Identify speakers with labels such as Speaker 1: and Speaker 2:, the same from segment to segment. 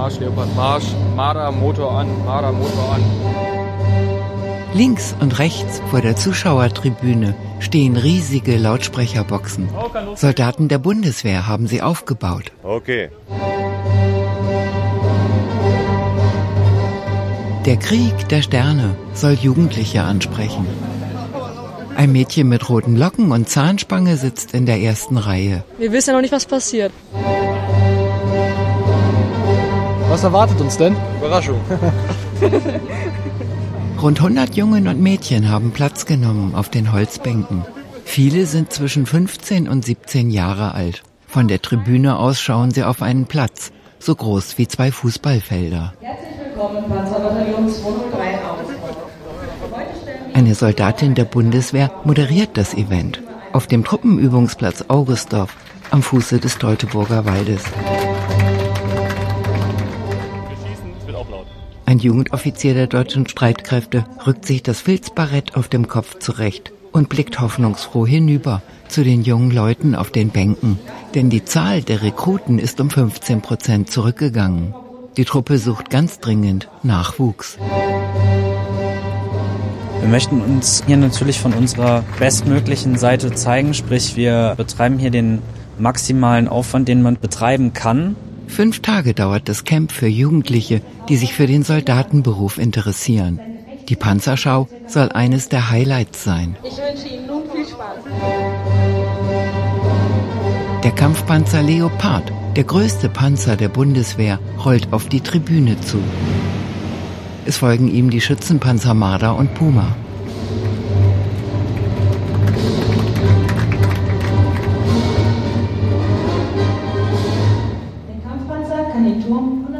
Speaker 1: Marsch, Leopard Marsch, Marder Motor an, Marder Motor an.
Speaker 2: Links und rechts vor der Zuschauertribüne stehen riesige Lautsprecherboxen. Soldaten der Bundeswehr haben sie aufgebaut.
Speaker 3: Okay.
Speaker 2: Der Krieg der Sterne soll Jugendliche ansprechen. Ein Mädchen mit roten Locken und Zahnspange sitzt in der ersten Reihe.
Speaker 4: Wir wissen ja noch nicht, was passiert.
Speaker 1: Was erwartet uns denn?
Speaker 3: Überraschung.
Speaker 2: Rund 100 Jungen und Mädchen haben Platz genommen auf den Holzbänken. Viele sind zwischen 15 und 17 Jahre alt. Von der Tribüne aus schauen sie auf einen Platz, so groß wie zwei Fußballfelder.
Speaker 5: Herzlich willkommen, Panzerbataillon 203 aus.
Speaker 2: Eine Soldatin der Bundeswehr moderiert das Event auf dem Truppenübungsplatz Augustdorf am Fuße des Teutoburger Waldes. Ein Jugendoffizier der deutschen Streitkräfte rückt sich das Filzbarett auf dem Kopf zurecht und blickt hoffnungsfroh hinüber zu den jungen Leuten auf den Bänken. Denn die Zahl der Rekruten ist um 15 Prozent zurückgegangen. Die Truppe sucht ganz dringend Nachwuchs.
Speaker 6: Wir möchten uns hier natürlich von unserer bestmöglichen Seite zeigen, sprich wir betreiben hier den maximalen Aufwand, den man betreiben kann.
Speaker 2: Fünf Tage dauert das Camp für Jugendliche, die sich für den Soldatenberuf interessieren. Die Panzerschau soll eines der Highlights sein.
Speaker 5: Ich wünsche Ihnen nun viel Spaß.
Speaker 2: Der Kampfpanzer Leopard, der größte Panzer der Bundeswehr, rollt auf die Tribüne zu. Es folgen ihm die Schützenpanzer Marder und Puma.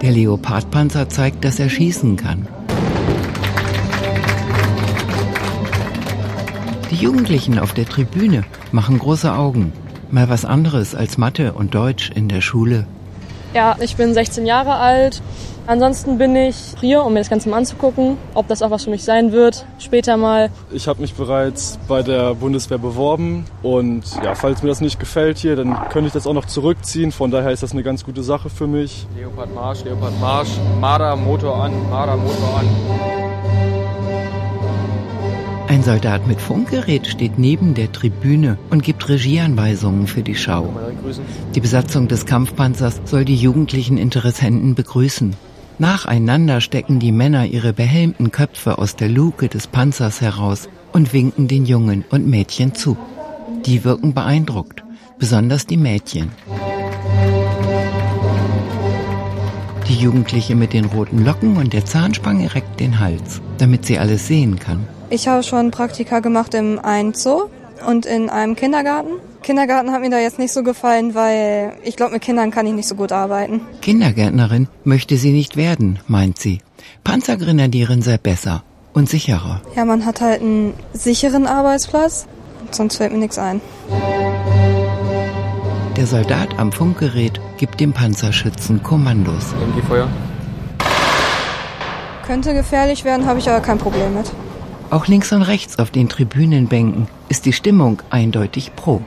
Speaker 5: Der
Speaker 2: Leopardpanzer zeigt, dass er schießen kann. Die Jugendlichen auf der Tribüne machen große Augen. Mal was anderes als Mathe und Deutsch in der Schule.
Speaker 4: Ja, ich bin 16 Jahre alt. Ansonsten bin ich hier, um mir das Ganze mal anzugucken, ob das auch was für mich sein wird, später mal.
Speaker 1: Ich habe mich bereits bei der Bundeswehr beworben und ja, falls mir das nicht gefällt hier, dann könnte ich das auch noch zurückziehen. Von daher ist das eine ganz gute Sache für mich. Leopard Marsch, Leopard Marsch, Marder Motor an, Marder Motor an.
Speaker 2: Ein Soldat mit Funkgerät steht neben der Tribüne und gibt Regieanweisungen für die Schau. Die Besatzung des Kampfpanzers soll die jugendlichen Interessenten begrüßen. Nacheinander stecken die Männer ihre behelmten Köpfe aus der Luke des Panzers heraus und winken den Jungen und Mädchen zu. Die wirken beeindruckt, besonders die Mädchen. Die Jugendliche mit den roten Locken und der Zahnspange reckt den Hals, damit sie alles sehen kann.
Speaker 7: Ich habe schon Praktika gemacht im einen Zoo und in einem Kindergarten. Kindergarten hat mir da jetzt nicht so gefallen, weil ich glaube, mit Kindern kann ich nicht so gut arbeiten.
Speaker 2: Kindergärtnerin möchte sie nicht werden, meint sie. Panzergrenadierin sei besser und sicherer.
Speaker 7: Ja, man hat halt einen sicheren Arbeitsplatz, sonst fällt mir nichts ein.
Speaker 2: Der Soldat am Funkgerät gibt dem Panzerschützen Kommandos.
Speaker 1: MG Feuer.
Speaker 7: Könnte gefährlich werden, habe ich aber kein Problem mit.
Speaker 2: Auch links und rechts auf den Tribünenbänken ist die Stimmung eindeutig pro.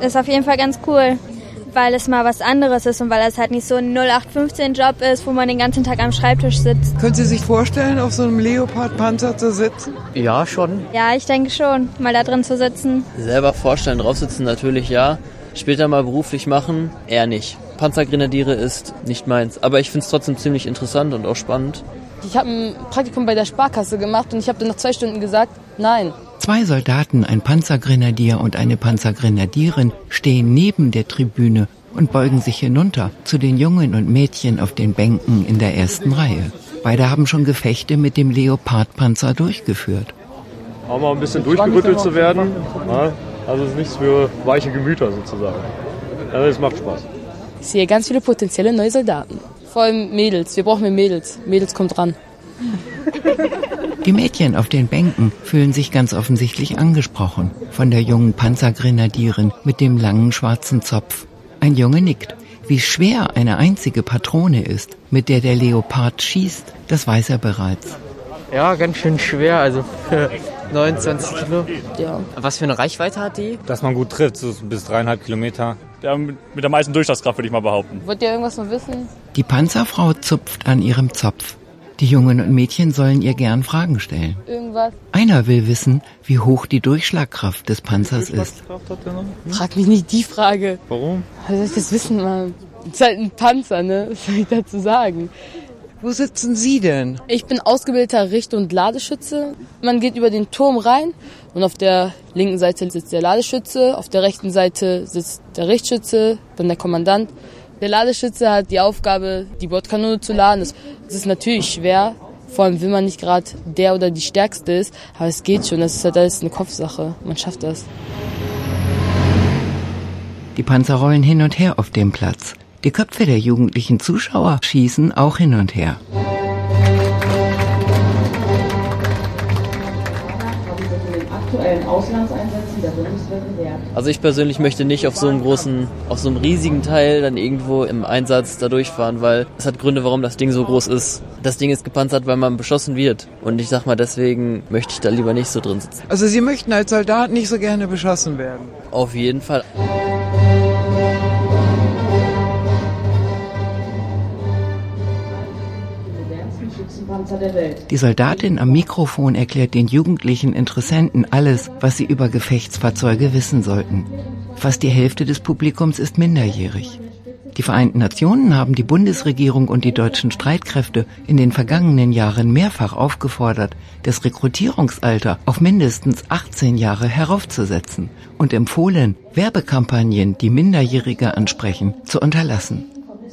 Speaker 8: Ist auf jeden Fall ganz cool, weil es mal was anderes ist und weil es halt nicht so ein 0815-Job ist, wo man den ganzen Tag am Schreibtisch sitzt.
Speaker 9: Können Sie sich vorstellen, auf so einem Leopard-Panzer zu sitzen?
Speaker 10: Ja, schon.
Speaker 8: Ja, ich denke schon, mal da drin zu sitzen.
Speaker 10: Selber vorstellen, drauf sitzen natürlich ja. Später mal beruflich machen, eher nicht. Panzergrenadiere ist nicht meins, aber ich finde es trotzdem ziemlich interessant und auch spannend.
Speaker 4: Ich habe ein Praktikum bei der Sparkasse gemacht und ich habe dann nach zwei Stunden gesagt, nein.
Speaker 2: Zwei Soldaten, ein Panzergrenadier und eine Panzergrenadierin stehen neben der Tribüne und beugen sich hinunter zu den Jungen und Mädchen auf den Bänken in der ersten Reihe. Beide haben schon Gefechte mit dem Leopardpanzer durchgeführt.
Speaker 3: Auch mal ein bisschen durchgerüttelt zu werden. Ja, also es ist nichts für weiche Gemüter sozusagen. Also es macht Spaß.
Speaker 4: Ich sehe ganz viele potenzielle neue Soldaten. Vor allem Mädels. Wir brauchen mehr Mädels. Mädels kommt ran.
Speaker 2: Die Mädchen auf den Bänken fühlen sich ganz offensichtlich angesprochen von der jungen Panzergrenadierin mit dem langen schwarzen Zopf. Ein Junge nickt. Wie schwer eine einzige Patrone ist, mit der der Leopard schießt, das weiß er bereits.
Speaker 10: Ja, ganz schön schwer, also für 29 Kilo.
Speaker 4: Ja.
Speaker 10: Was für eine Reichweite hat die?
Speaker 11: Dass man gut trifft, so bis dreieinhalb Kilometer.
Speaker 3: der mit der meisten Durchschlagskraft, würde ich mal behaupten.
Speaker 11: Wollt ihr irgendwas noch wissen?
Speaker 2: Die Panzerfrau zupft an ihrem Zopf. Die Jungen und Mädchen sollen ihr gern Fragen stellen.
Speaker 11: Irgendwas?
Speaker 2: Einer will wissen, wie hoch die Durchschlagkraft des Panzers ist.
Speaker 11: Frag mich nicht die Frage.
Speaker 3: Warum?
Speaker 11: Wie soll ich das wissen, Mann? Das ist halt ein Panzer, ne? Was soll ich dazu sagen?
Speaker 9: Wo sitzen Sie denn?
Speaker 11: Ich bin ausgebildeter Richt- und Ladeschütze. Man geht über den Turm rein und auf der linken Seite sitzt der Ladeschütze, auf der rechten Seite sitzt der Richtschütze, dann der Kommandant. Der Ladeschütze hat die Aufgabe, die Bordkanone zu laden. Das, das ist natürlich schwer, vor allem wenn man nicht gerade der oder die Stärkste ist, aber es geht schon. Das ist halt alles eine Kopfsache. Man schafft das.
Speaker 2: Die Panzer rollen hin und her auf dem Platz. Die Köpfe der jugendlichen Zuschauer schießen auch hin und her.
Speaker 10: Also ich persönlich möchte nicht auf so einem großen, auf so einem riesigen Teil dann irgendwo im Einsatz da durchfahren, weil es hat Gründe, warum das Ding so groß ist. Das Ding ist gepanzert, weil man beschossen wird. Und ich sag mal, deswegen möchte ich da lieber nicht so drin sitzen.
Speaker 9: Also Sie möchten als Soldat nicht so gerne beschossen werden?
Speaker 10: Auf jeden Fall.
Speaker 2: Die Soldatin am Mikrofon erklärt den jugendlichen Interessenten alles, was sie über Gefechtsfahrzeuge wissen sollten. Fast die Hälfte des Publikums ist minderjährig. Die Vereinten Nationen haben die Bundesregierung und die deutschen Streitkräfte in den vergangenen Jahren mehrfach aufgefordert, das Rekrutierungsalter auf mindestens 18 Jahre heraufzusetzen und empfohlen, Werbekampagnen, die Minderjährige ansprechen, zu unterlassen.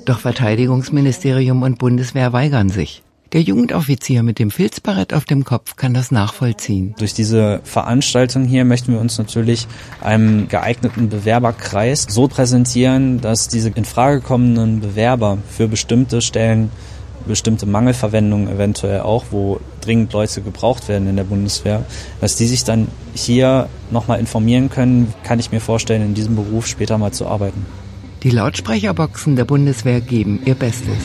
Speaker 2: Doch Verteidigungsministerium und Bundeswehr weigern sich. Der Jugendoffizier mit dem Filzbarett auf dem Kopf kann das nachvollziehen.
Speaker 6: Durch diese Veranstaltung hier möchten wir uns natürlich einem geeigneten Bewerberkreis so präsentieren, dass diese in Frage kommenden Bewerber für bestimmte Stellen, bestimmte Mangelverwendungen eventuell auch, wo dringend Leute gebraucht werden in der Bundeswehr, dass die sich dann hier nochmal informieren können, kann ich mir vorstellen, in diesem Beruf später mal zu arbeiten.
Speaker 2: Die Lautsprecherboxen der Bundeswehr geben ihr Bestes.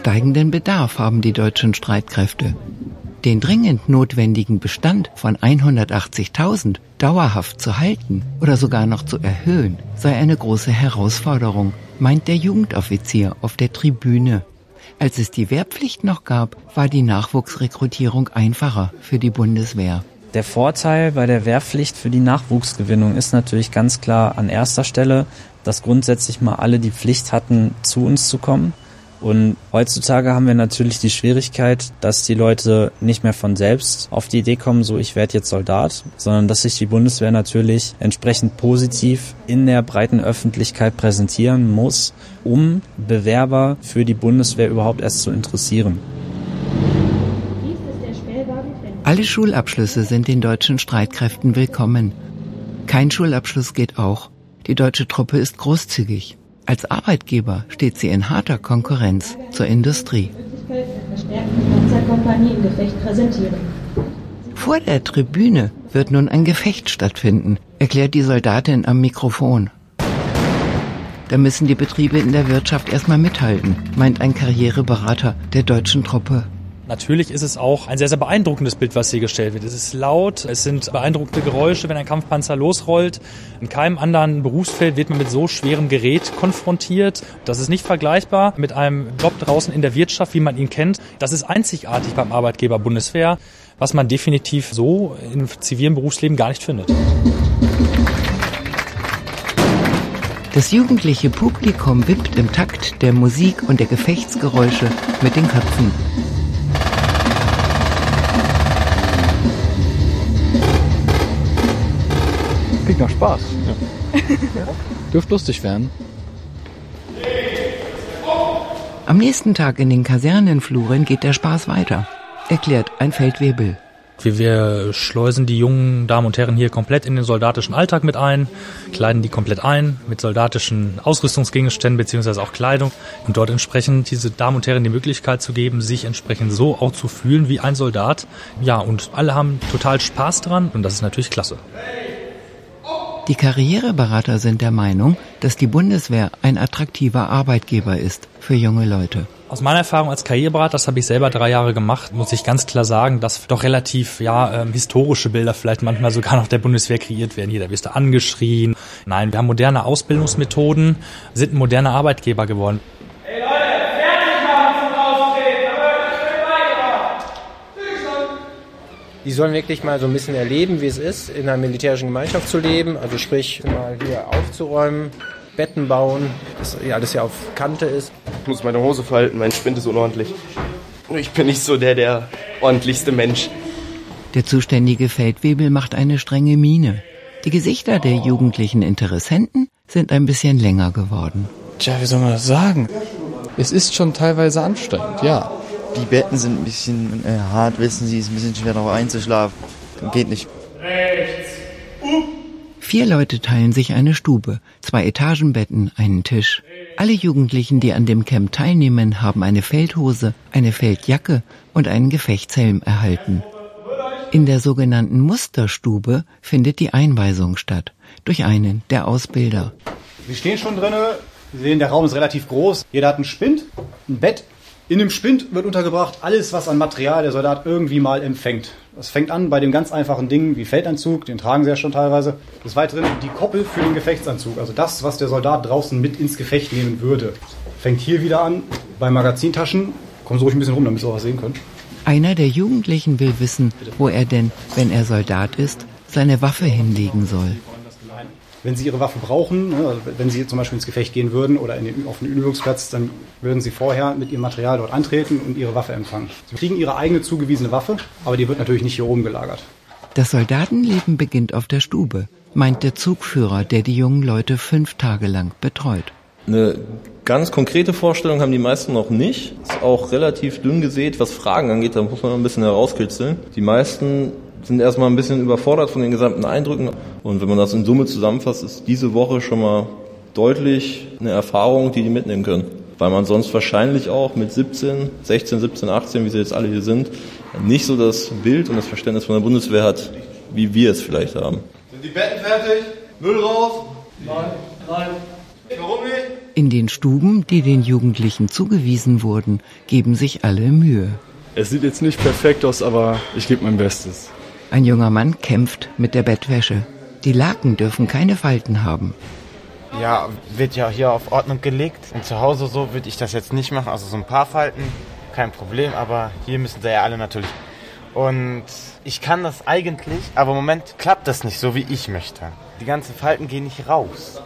Speaker 2: Steigenden Bedarf haben die deutschen Streitkräfte. Den dringend notwendigen Bestand von 180.000 dauerhaft zu halten oder sogar noch zu erhöhen, sei eine große Herausforderung, meint der Jugendoffizier auf der Tribüne. Als es die Wehrpflicht noch gab, war die Nachwuchsrekrutierung einfacher für die Bundeswehr.
Speaker 6: Der Vorteil bei der Wehrpflicht für die Nachwuchsgewinnung ist natürlich ganz klar an erster Stelle, dass grundsätzlich mal alle die Pflicht hatten, zu uns zu kommen. Und heutzutage haben wir natürlich die Schwierigkeit, dass die Leute nicht mehr von selbst auf die Idee kommen, so ich werde jetzt Soldat, sondern dass sich die Bundeswehr natürlich entsprechend positiv in der breiten Öffentlichkeit präsentieren muss, um Bewerber für die Bundeswehr überhaupt erst zu interessieren.
Speaker 2: Alle Schulabschlüsse sind den deutschen Streitkräften willkommen. Kein Schulabschluss geht auch. Die deutsche Truppe ist großzügig. Als Arbeitgeber steht sie in harter Konkurrenz zur Industrie. Vor der Tribüne wird nun ein Gefecht stattfinden, erklärt die Soldatin am Mikrofon. Da müssen die Betriebe in der Wirtschaft erstmal mithalten, meint ein Karriereberater der deutschen Truppe.
Speaker 12: Natürlich ist es auch ein sehr, sehr beeindruckendes Bild, was hier gestellt wird. Es ist laut, es sind beeindruckende Geräusche, wenn ein Kampfpanzer losrollt. In keinem anderen Berufsfeld wird man mit so schwerem Gerät konfrontiert. Das ist nicht vergleichbar mit einem Job draußen in der Wirtschaft, wie man ihn kennt. Das ist einzigartig beim Arbeitgeber Bundeswehr, was man definitiv so im zivilen Berufsleben gar nicht findet.
Speaker 2: Das jugendliche Publikum wippt im Takt der Musik und der Gefechtsgeräusche mit den Köpfen.
Speaker 1: Klingt nach Spaß. Ja. Dürfte lustig werden.
Speaker 2: Am nächsten Tag in den Kasernenfluren geht der Spaß weiter, erklärt ein Feldwebel.
Speaker 12: Wir, wir schleusen die jungen Damen und Herren hier komplett in den soldatischen Alltag mit ein, kleiden die komplett ein mit soldatischen Ausrüstungsgegenständen beziehungsweise auch Kleidung und dort entsprechend diese Damen und Herren die Möglichkeit zu geben, sich entsprechend so auch zu fühlen wie ein Soldat. Ja, und alle haben total Spaß dran und das ist natürlich klasse.
Speaker 2: Die Karriereberater sind der Meinung, dass die Bundeswehr ein attraktiver Arbeitgeber ist für junge Leute.
Speaker 12: Aus meiner Erfahrung als Karriereberater, das habe ich selber drei Jahre gemacht, muss ich ganz klar sagen, dass doch relativ ja ähm, historische Bilder vielleicht manchmal sogar noch der Bundeswehr kreiert werden. Hier, da wirst du angeschrien. Nein, wir haben moderne Ausbildungsmethoden, sind ein moderner Arbeitgeber geworden. Hey Leute, fertig machen zum Austreten,
Speaker 13: Die sollen wirklich mal so ein bisschen erleben, wie es ist, in einer militärischen Gemeinschaft zu leben. Also sprich, mal hier aufzuräumen, Betten bauen, dass alles ja auf Kante ist.
Speaker 14: Ich muss meine Hose verhalten, mein Spind ist unordentlich. Ich bin nicht so der, der ordentlichste Mensch.
Speaker 2: Der zuständige Feldwebel macht eine strenge Miene. Die Gesichter der jugendlichen Interessenten sind ein bisschen länger geworden.
Speaker 15: Tja, wie soll man das sagen? Es ist schon teilweise anstrengend, ja.
Speaker 16: Die Betten sind ein bisschen äh, hart, wissen Sie, es ist ein bisschen schwer darauf einzuschlafen. Geht nicht. Rechts.
Speaker 2: Uh. Vier Leute teilen sich eine Stube, zwei Etagenbetten, einen Tisch. Alle Jugendlichen, die an dem Camp teilnehmen, haben eine Feldhose, eine Feldjacke und einen Gefechtshelm erhalten. In der sogenannten Musterstube findet die Einweisung statt, durch einen der Ausbilder.
Speaker 17: Wir stehen schon drinnen. Sie sehen, der Raum ist relativ groß. Jeder hat einen Spind, ein Bett. In dem Spind wird untergebracht alles, was an Material der Soldat irgendwie mal empfängt. Das fängt an bei dem ganz einfachen Ding wie Feldanzug, den tragen sie ja schon teilweise. Des Weiteren die Koppel für den Gefechtsanzug, also das, was der Soldat draußen mit ins Gefecht nehmen würde. Fängt hier wieder an bei Magazintaschen. Kommen Sie ruhig ein bisschen rum, damit Sie auch was sehen können.
Speaker 2: Einer der Jugendlichen will wissen, wo er denn, wenn er Soldat ist, seine Waffe hinlegen soll
Speaker 17: wenn Sie Ihre Waffe brauchen, ne, also wenn Sie zum Beispiel ins Gefecht gehen würden oder den, auf den Übungsplatz, dann würden Sie vorher mit Ihrem Material dort antreten und Ihre Waffe empfangen. Sie kriegen Ihre eigene zugewiesene Waffe, aber die wird natürlich nicht hier oben gelagert.
Speaker 2: Das Soldatenleben beginnt auf der Stube, meint der Zugführer, der die jungen Leute fünf Tage lang betreut.
Speaker 14: Eine ganz konkrete Vorstellung haben die meisten noch nicht. Ist auch relativ dünn gesät, was Fragen angeht, da muss man ein bisschen herauskitzeln. Die meisten sind erstmal ein bisschen überfordert von den gesamten Eindrücken. Und wenn man das in Summe zusammenfasst, ist diese Woche schon mal deutlich eine Erfahrung, die die mitnehmen können. Weil man sonst wahrscheinlich auch mit 17, 16, 17, 18, wie sie jetzt alle hier sind, nicht so das Bild und das Verständnis von der Bundeswehr hat, wie wir es vielleicht haben.
Speaker 18: Sind die Betten fertig? Müll raus? Nein. Nein.
Speaker 2: Warum nicht? In den Stuben, die den Jugendlichen zugewiesen wurden, geben sich alle Mühe.
Speaker 1: Es sieht jetzt nicht perfekt aus, aber ich gebe mein Bestes.
Speaker 2: Ein junger Mann kämpft mit der Bettwäsche. Die Laken dürfen keine Falten haben.
Speaker 19: Ja, wird ja hier auf Ordnung gelegt. Und zu Hause so würde ich das jetzt nicht machen. Also so ein paar Falten, kein Problem. Aber hier müssen sie ja alle natürlich. Und ich kann das eigentlich, aber im Moment klappt das nicht so, wie ich möchte. Die ganzen Falten gehen nicht raus.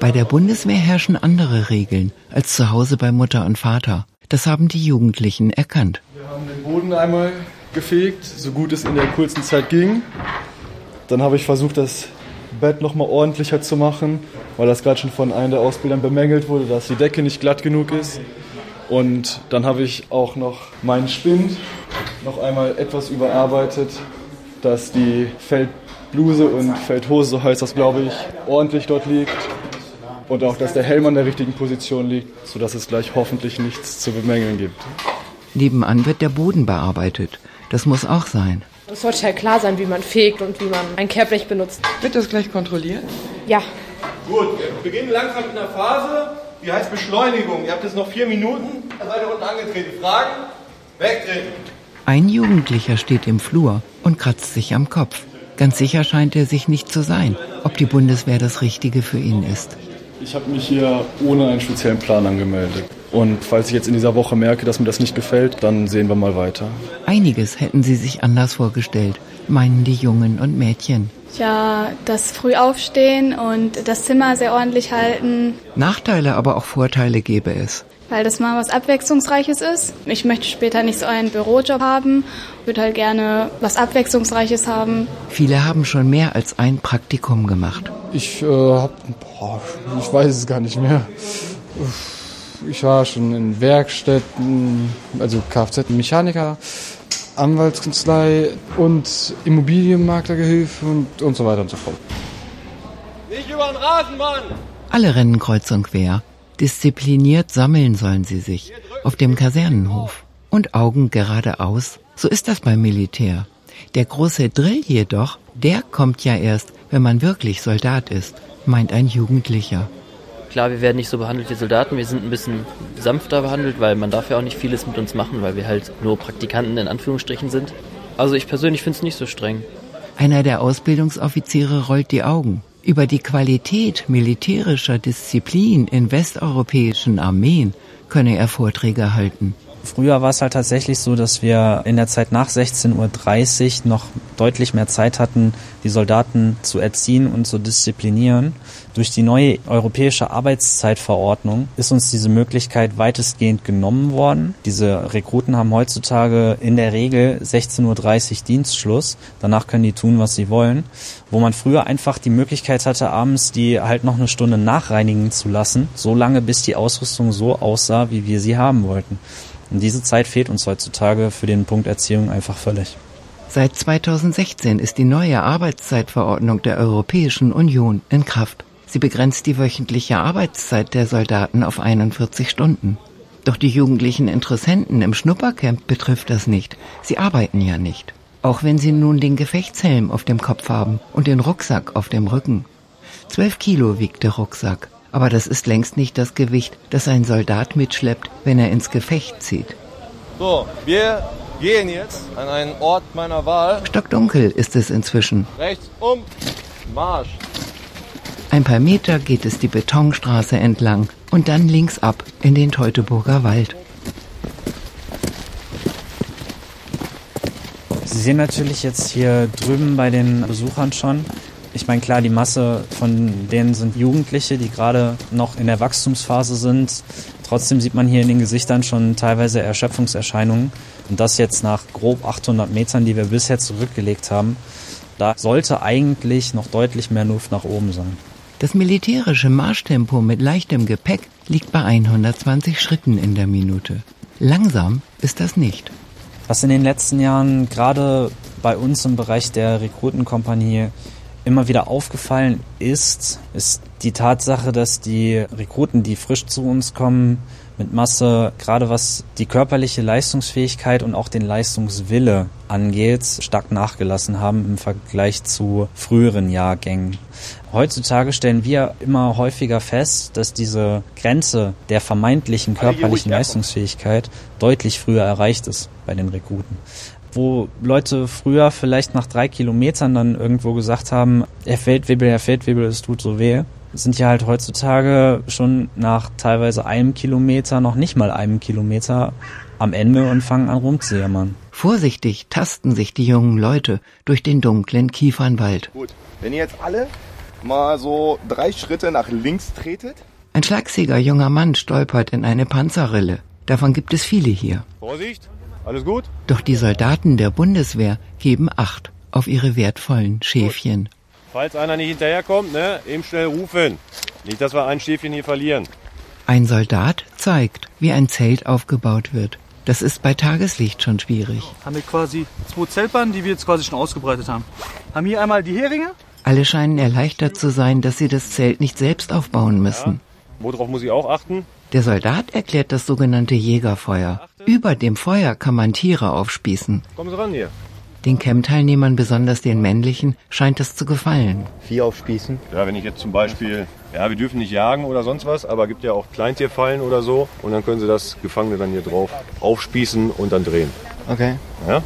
Speaker 2: Bei der Bundeswehr herrschen andere Regeln als zu Hause bei Mutter und Vater. Das haben die Jugendlichen erkannt.
Speaker 1: Wir haben den Boden einmal gefegt, so gut es in der kurzen Zeit ging. Dann habe ich versucht, das Bett noch mal ordentlicher zu machen, weil das gerade schon von einem der Ausbildern bemängelt wurde, dass die Decke nicht glatt genug ist. Und dann habe ich auch noch meinen Spind noch einmal etwas überarbeitet, dass die Feldbluse und Feldhose, so heißt das glaube ich, ordentlich dort liegt. Und auch, dass der Helm an der richtigen Position liegt, sodass es gleich hoffentlich nichts zu bemängeln gibt.
Speaker 2: Nebenan wird der Boden bearbeitet. Das muss auch sein.
Speaker 20: Es sollte halt klar sein, wie man fegt und wie man ein Kehrblech benutzt.
Speaker 9: Wird das gleich kontrolliert?
Speaker 20: Ja.
Speaker 18: Gut, wir beginnen langsam mit einer Phase, die heißt Beschleunigung. Ihr habt jetzt noch vier Minuten, da seid ihr unten angetreten. Fragen? Wegtreten.
Speaker 2: Ein Jugendlicher steht im Flur und kratzt sich am Kopf. Ganz sicher scheint er sich nicht zu sein, ob die Bundeswehr das Richtige für ihn ist.
Speaker 1: Ich habe mich hier ohne einen speziellen Plan angemeldet. Und falls ich jetzt in dieser Woche merke, dass mir das nicht gefällt, dann sehen wir mal weiter.
Speaker 2: Einiges hätten sie sich anders vorgestellt, meinen die Jungen und Mädchen.
Speaker 21: Ja, das früh aufstehen und das Zimmer sehr ordentlich halten.
Speaker 2: Nachteile, aber auch Vorteile gäbe es.
Speaker 21: Weil das mal was Abwechslungsreiches ist. Ich möchte später nicht so einen Bürojob haben, würde halt gerne was Abwechslungsreiches haben.
Speaker 2: Viele haben schon mehr als ein Praktikum gemacht.
Speaker 15: Ich äh, hab, boah, ich weiß es gar nicht mehr. Uff ich war schon in Werkstätten, also Kfz-Mechaniker, Anwaltskanzlei und Immobilienmaklergehilfe und, und so weiter und so fort.
Speaker 18: Nicht über den Rasenmann!
Speaker 2: Alle rennen kreuz und quer. Diszipliniert sammeln sollen sie sich auf dem Kasernenhof. Und Augen geradeaus. So ist das beim Militär. Der große Drill jedoch, der kommt ja erst, wenn man wirklich Soldat ist, meint ein Jugendlicher.
Speaker 10: Klar, wir werden nicht so behandelt wie Soldaten, wir sind ein bisschen sanfter behandelt, weil man darf ja auch nicht vieles mit uns machen, weil wir halt nur Praktikanten in Anführungsstrichen sind. Also ich persönlich finde es nicht so streng.
Speaker 2: Einer der Ausbildungsoffiziere rollt die Augen. Über die Qualität militärischer Disziplin in westeuropäischen Armeen könne er Vorträge halten.
Speaker 6: Früher war es halt tatsächlich so, dass wir in der Zeit nach 16.30 Uhr noch deutlich mehr Zeit hatten, die Soldaten zu erziehen und zu disziplinieren. Durch die neue europäische Arbeitszeitverordnung ist uns diese Möglichkeit weitestgehend genommen worden. Diese Rekruten haben heutzutage in der Regel 16.30 Uhr Dienstschluss. Danach können die tun, was sie wollen. Wo man früher einfach die Möglichkeit hatte, abends die halt noch eine Stunde nachreinigen zu lassen, so lange bis die Ausrüstung so aussah, wie wir sie haben wollten. Und diese Zeit fehlt uns heutzutage für den Punkt Erziehung einfach völlig.
Speaker 2: Seit 2016 ist die neue Arbeitszeitverordnung der Europäischen Union in Kraft. Sie begrenzt die wöchentliche Arbeitszeit der Soldaten auf 41 Stunden. Doch die jugendlichen Interessenten im Schnuppercamp betrifft das nicht. Sie arbeiten ja nicht. Auch wenn sie nun den Gefechtshelm auf dem Kopf haben und den Rucksack auf dem Rücken. Zwölf Kilo wiegt der Rucksack. Aber das ist längst nicht das Gewicht, das ein Soldat mitschleppt, wenn er ins Gefecht zieht.
Speaker 18: So, wir gehen jetzt an einen Ort meiner Wahl.
Speaker 2: Stockdunkel ist es inzwischen.
Speaker 18: Rechts um, Marsch.
Speaker 2: Ein paar Meter geht es die Betonstraße entlang und dann links ab in den Teutoburger Wald.
Speaker 6: Sie sehen natürlich jetzt hier drüben bei den Besuchern schon, ich meine, klar, die Masse von denen sind Jugendliche, die gerade noch in der Wachstumsphase sind. Trotzdem sieht man hier in den Gesichtern schon teilweise Erschöpfungserscheinungen. Und das jetzt nach grob 800 Metern, die wir bisher zurückgelegt haben. Da sollte eigentlich noch deutlich mehr Luft nach oben sein.
Speaker 2: Das militärische Marschtempo mit leichtem Gepäck liegt bei 120 Schritten in der Minute. Langsam ist das nicht.
Speaker 6: Was in den letzten Jahren gerade bei uns im Bereich der Rekrutenkompanie immer wieder aufgefallen ist, ist die Tatsache, dass die Rekruten, die frisch zu uns kommen, mit Masse, gerade was die körperliche Leistungsfähigkeit und auch den Leistungswille angeht, stark nachgelassen haben im Vergleich zu früheren Jahrgängen. Heutzutage stellen wir immer häufiger fest, dass diese Grenze der vermeintlichen körperlichen Leistungsfähigkeit deutlich früher erreicht ist bei den Rekruten wo Leute früher vielleicht nach drei Kilometern dann irgendwo gesagt haben, Herr Feldwebel, Herr Feldwebel, es tut so weh, sind ja halt heutzutage schon nach teilweise einem Kilometer, noch nicht mal einem Kilometer am Ende und fangen an rumzujammern.
Speaker 2: Vorsichtig tasten sich die jungen Leute durch den dunklen Kiefernwald.
Speaker 18: Gut, wenn ihr jetzt alle mal so drei Schritte nach links tretet.
Speaker 2: Ein schlagsiger junger Mann stolpert in eine Panzerrille. Davon gibt es viele hier.
Speaker 18: Vorsicht, alles gut?
Speaker 2: Doch die Soldaten der Bundeswehr geben Acht auf ihre wertvollen Schäfchen.
Speaker 18: Falls einer nicht hinterherkommt, ne, eben schnell rufen. Nicht, dass wir ein Schäfchen hier verlieren.
Speaker 2: Ein Soldat zeigt, wie ein Zelt aufgebaut wird. Das ist bei Tageslicht schon schwierig.
Speaker 22: Haben wir quasi zwei Zeltbahnen, die wir jetzt quasi schon ausgebreitet haben. Haben hier einmal die Heringe.
Speaker 2: Alle scheinen erleichtert zu sein, dass sie das Zelt nicht selbst aufbauen müssen. Ja.
Speaker 18: Worauf muss ich auch achten?
Speaker 2: Der Soldat erklärt das sogenannte Jägerfeuer. Über dem Feuer kann man Tiere aufspießen.
Speaker 18: Kommen Sie ran hier.
Speaker 2: Den Camp-Teilnehmern, besonders den männlichen, scheint das zu gefallen.
Speaker 18: Vieh aufspießen? Ja, wenn ich jetzt zum Beispiel, ja, wir dürfen nicht jagen oder sonst was, aber gibt ja auch Kleintierfallen oder so. Und dann können Sie das Gefangene dann hier drauf aufspießen und dann drehen.
Speaker 16: Okay.
Speaker 18: Ja?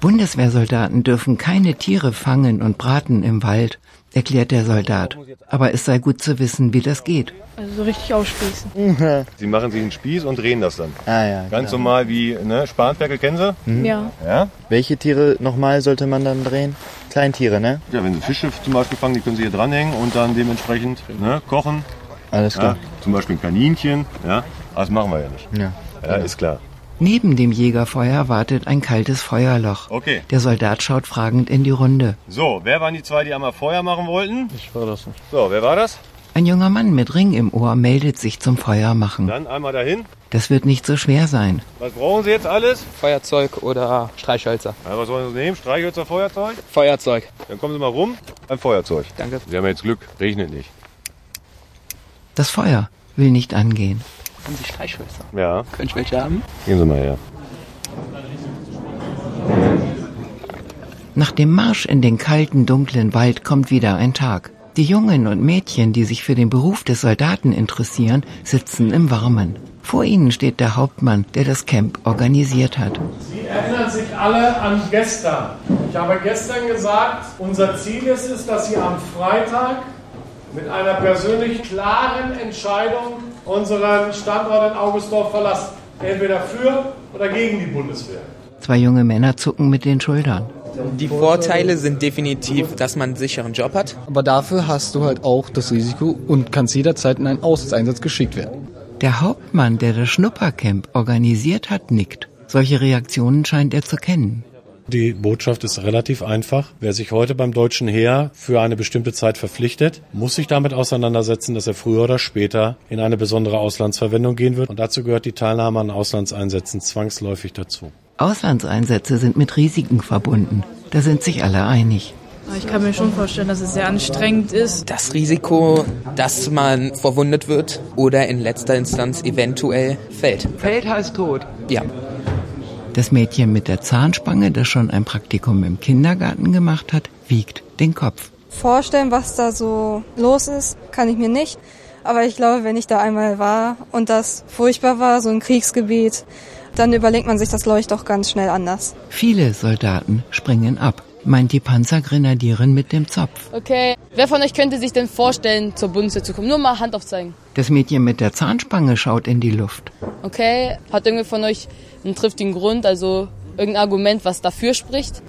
Speaker 2: Bundeswehrsoldaten dürfen keine Tiere fangen und braten im Wald, erklärt der Soldat. Aber es sei gut zu wissen, wie das geht.
Speaker 20: Also so richtig aufspießen.
Speaker 18: Sie machen sich einen Spieß und drehen das dann.
Speaker 16: Ah ja.
Speaker 18: Ganz genau. normal wie ne, Spanferkel, kennen Sie?
Speaker 20: Mhm. Ja.
Speaker 18: ja.
Speaker 16: Welche Tiere nochmal sollte man dann drehen? Kleintiere, ne?
Speaker 18: Ja, wenn Sie Fische zum Beispiel fangen, die können Sie hier dranhängen und dann dementsprechend ne, kochen.
Speaker 16: Alles klar.
Speaker 18: Ja, zum Beispiel ein Kaninchen. Ja, das machen wir ja nicht.
Speaker 16: Ja.
Speaker 18: Ja, ist klar.
Speaker 2: Neben dem Jägerfeuer wartet ein kaltes Feuerloch.
Speaker 18: Okay.
Speaker 2: Der Soldat schaut fragend in die Runde.
Speaker 18: So, wer waren die zwei, die einmal Feuer machen wollten?
Speaker 3: Ich war das nicht.
Speaker 18: So, wer war das?
Speaker 2: Ein junger Mann mit Ring im Ohr meldet sich zum Feuermachen.
Speaker 18: Dann einmal dahin.
Speaker 2: Das wird nicht so schwer sein.
Speaker 18: Was brauchen Sie jetzt alles?
Speaker 23: Feuerzeug oder Streichhölzer.
Speaker 18: Ja, was sollen Sie nehmen? Streichhölzer, Feuerzeug?
Speaker 23: Feuerzeug.
Speaker 18: Dann kommen Sie mal rum. Ein Feuerzeug.
Speaker 23: Danke.
Speaker 18: Sie haben jetzt Glück, regnet nicht.
Speaker 2: Das Feuer will nicht angehen.
Speaker 23: Haben Sie Streichhölzer?
Speaker 18: Ja.
Speaker 23: Können ich welche haben?
Speaker 18: Gehen Sie mal her.
Speaker 2: Nach dem Marsch in den kalten, dunklen Wald kommt wieder ein Tag. Die Jungen und Mädchen, die sich für den Beruf des Soldaten interessieren, sitzen im Warmen. Vor ihnen steht der Hauptmann, der das Camp organisiert hat.
Speaker 12: Sie erinnern sich alle an gestern. Ich habe gestern gesagt, unser Ziel ist es, dass Sie am Freitag mit einer persönlich klaren Entscheidung unseren Standort in Augustdorf verlassen. Entweder für oder gegen die Bundeswehr.
Speaker 2: Zwei junge Männer zucken mit den Schultern.
Speaker 24: Die Vorteile sind definitiv, dass man einen sicheren Job hat.
Speaker 15: Aber dafür hast du halt auch das Risiko und kannst jederzeit in einen Auslandseinsatz geschickt werden.
Speaker 2: Der Hauptmann, der das Schnuppercamp organisiert hat, nickt. Solche Reaktionen scheint er zu kennen.
Speaker 25: Die Botschaft ist relativ einfach. Wer sich heute beim deutschen Heer für eine bestimmte Zeit verpflichtet, muss sich damit auseinandersetzen, dass er früher oder später in eine besondere Auslandsverwendung gehen wird. Und dazu gehört die Teilnahme an Auslandseinsätzen zwangsläufig dazu.
Speaker 2: Auslandseinsätze sind mit Risiken verbunden. Da sind sich alle einig.
Speaker 21: Ich kann mir schon vorstellen, dass es sehr anstrengend ist.
Speaker 24: Das Risiko, dass man verwundet wird oder in letzter Instanz eventuell fällt.
Speaker 21: Fällt heißt tot.
Speaker 24: Ja.
Speaker 2: Das Mädchen mit der Zahnspange, das schon ein Praktikum im Kindergarten gemacht hat, wiegt den Kopf.
Speaker 7: Vorstellen, was da so los ist, kann ich mir nicht. Aber ich glaube, wenn ich da einmal war und das furchtbar war, so ein Kriegsgebiet, dann überlegt man sich das, glaube ich, doch ganz schnell anders.
Speaker 2: Viele Soldaten springen ab, meint die Panzergrenadierin mit dem Zopf.
Speaker 11: Okay, wer von euch könnte sich denn vorstellen, zur Bundeswehr zu kommen? Nur mal Hand aufzeigen.
Speaker 2: Das Mädchen mit der Zahnspange schaut in die Luft.
Speaker 11: Okay, hat irgendwie von euch einen triftigen Grund, also irgendein Argument, was dafür spricht?